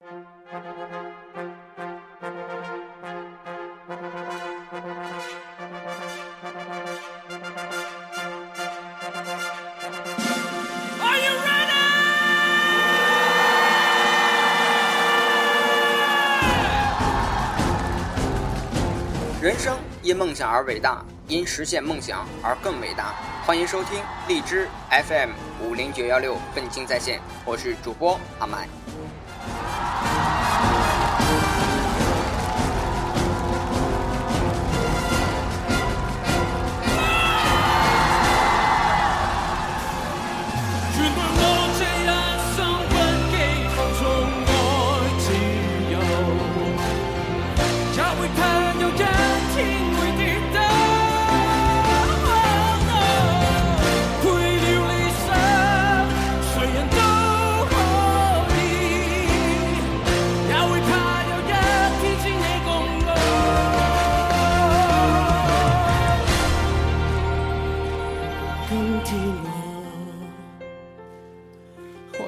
人生因梦想而伟大，因实现梦想而更伟大。欢迎收听荔枝 FM 五零九幺六愤青在线，我是主播阿麦。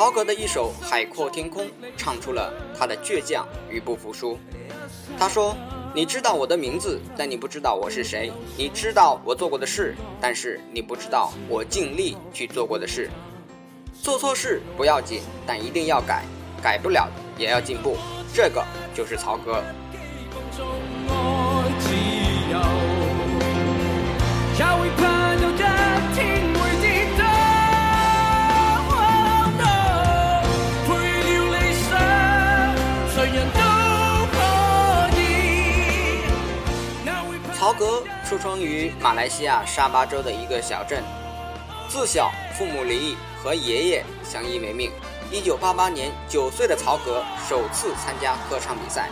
曹格的一首《海阔天空》唱出了他的倔强与不服输。他说：“你知道我的名字，但你不知道我是谁；你知道我做过的事，但是你不知道我尽力去做过的事。做错事不要紧，但一定要改，改不了也要进步。这个就是曹格。”格出生于马来西亚沙巴州的一个小镇，自小父母离异，和爷爷相依为命。一九八八年，九岁的曹格首次参加歌唱比赛。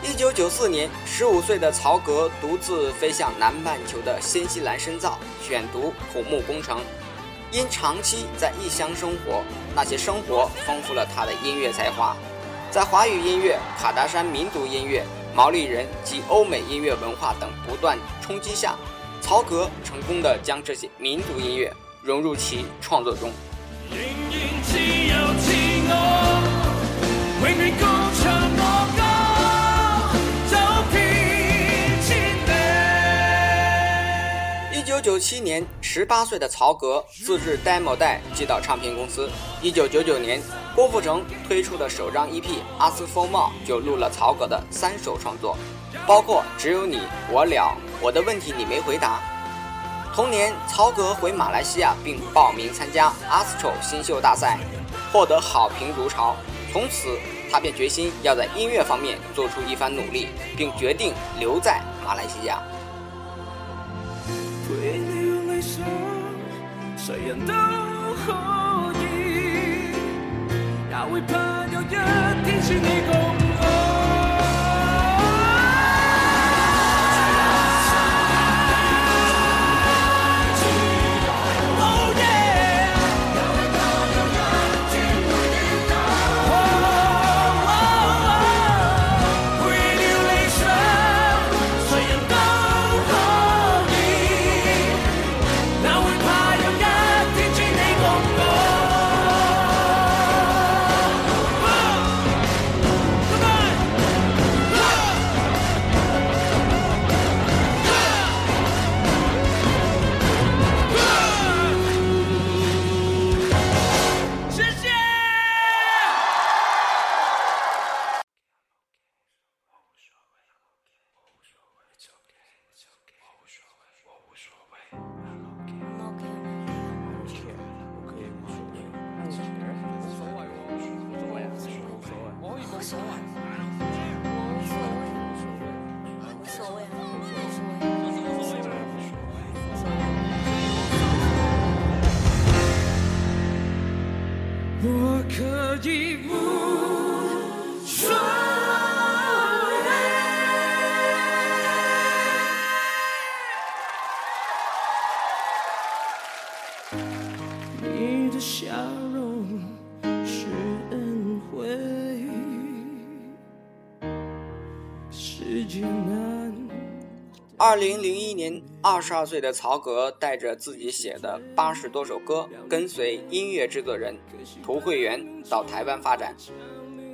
一九九四年，十五岁的曹格独自飞向南半球的新西兰深造，选读土木工程。因长期在异乡生活，那些生活丰富了他的音乐才华。在华语音乐、卡达山民族音乐、毛利人及欧美音乐文化等不断冲击下，曹格成功的将这些民族音乐融入其创作中。一九九七年，十八岁的曹格自制 demo 带寄到唱片公司。一九九九年，郭富城推出的首张 EP《阿斯风貌》就录了曹格的三首创作，包括《只有你》《我了》《我的问题你没回答》。同年，曹格回马来西亚并报名参加 Astro 新秀大赛，获得好评如潮。从此，他便决心要在音乐方面做出一番努力，并决定留在马来西亚。谁人都可以，也会怕有一天是你共。已无所谓你的笑。二零零一年，二十二岁的曹格带着自己写的八十多首歌，跟随音乐制作人涂慧源到台湾发展。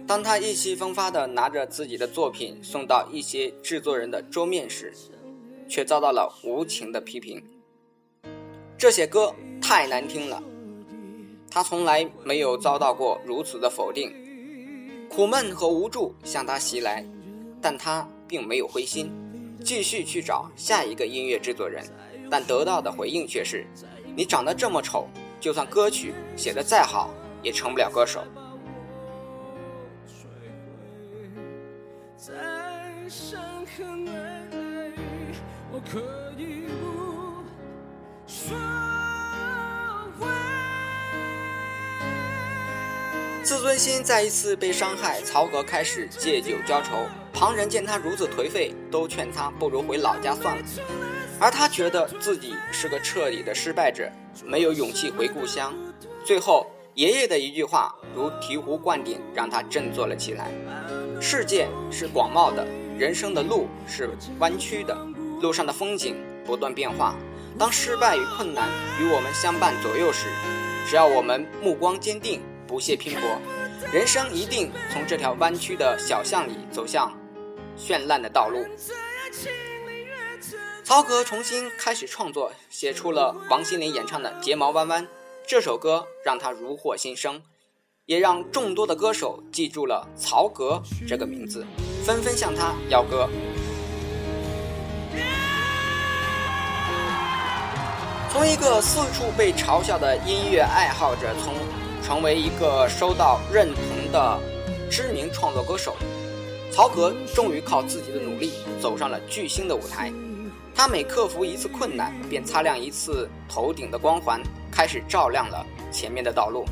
当他意气风发地拿着自己的作品送到一些制作人的桌面时，却遭到了无情的批评。这些歌太难听了。他从来没有遭到过如此的否定，苦闷和无助向他袭来，但他并没有灰心，继续去找下一个音乐制作人，但得到的回应却是：你长得这么丑，就算歌曲写得再好，也成不了歌手。自尊心再一次被伤害，曹格开始借酒浇愁。旁人见他如此颓废，都劝他不如回老家算了。而他觉得自己是个彻底的失败者，没有勇气回故乡。最后，爷爷的一句话如醍醐灌顶，让他振作了起来。世界是广袤的，人生的路是弯曲的，路上的风景不断变化。当失败与困难与我们相伴左右时，只要我们目光坚定。不懈拼搏，人生一定从这条弯曲的小巷里走向绚烂的道路。曹格重新开始创作，写出了王心凌演唱的《睫毛弯弯》这首歌，让他如获新生，也让众多的歌手记住了曹格这个名字，纷纷向他邀歌。从一个四处被嘲笑的音乐爱好者，从成为一个受到认同的知名创作歌手，曹格终于靠自己的努力走上了巨星的舞台。他每克服一次困难，便擦亮一次头顶的光环，开始照亮了前面的道路。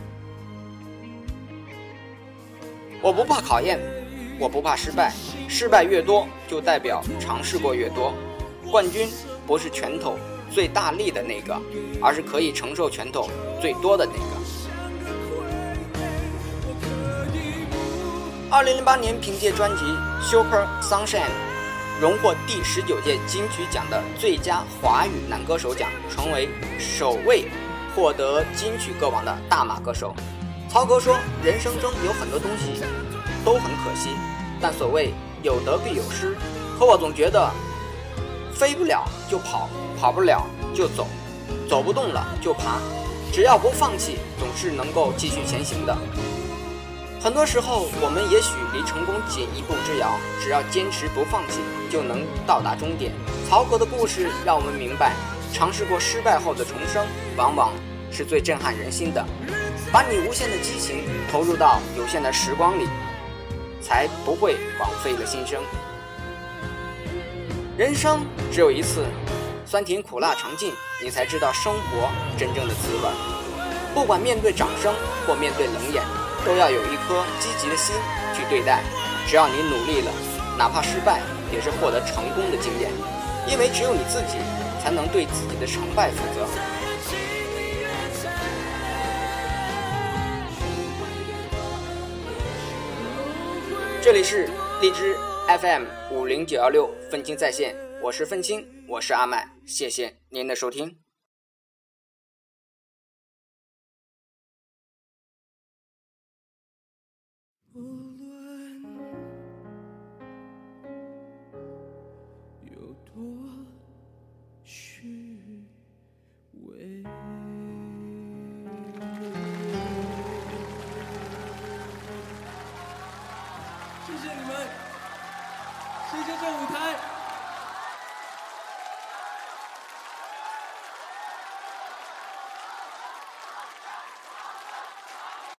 我不怕考验，我不怕失败，失败越多，就代表尝试过越多。冠军不是拳头最大力的那个，而是可以承受拳头最多的那个。二零零八年，凭借专辑《Super Sunshine》荣获第十九届金曲奖的最佳华语男歌手奖，成为首位获得金曲歌王的大马歌手。曹格说：“人生中有很多东西都很可惜，但所谓有得必有失。可我总觉得，飞不了就跑，跑不了就走，走不动了就爬，只要不放弃，总是能够继续前行的。”很多时候，我们也许离成功仅一步之遥，只要坚持不放弃，就能到达终点。曹格的故事让我们明白，尝试过失败后的重生，往往是最震撼人心的。把你无限的激情投入到有限的时光里，才不会枉费了心声。人生只有一次，酸甜苦辣尝尽，你才知道生活真正的滋味。不管面对掌声或面对冷眼。都要有一颗积极的心去对待，只要你努力了，哪怕失败，也是获得成功的经验。因为只有你自己才能对自己的成败负责。这里是荔枝 FM 五零九幺六愤青在线，我是愤青，我是阿麦，谢谢您的收听。谢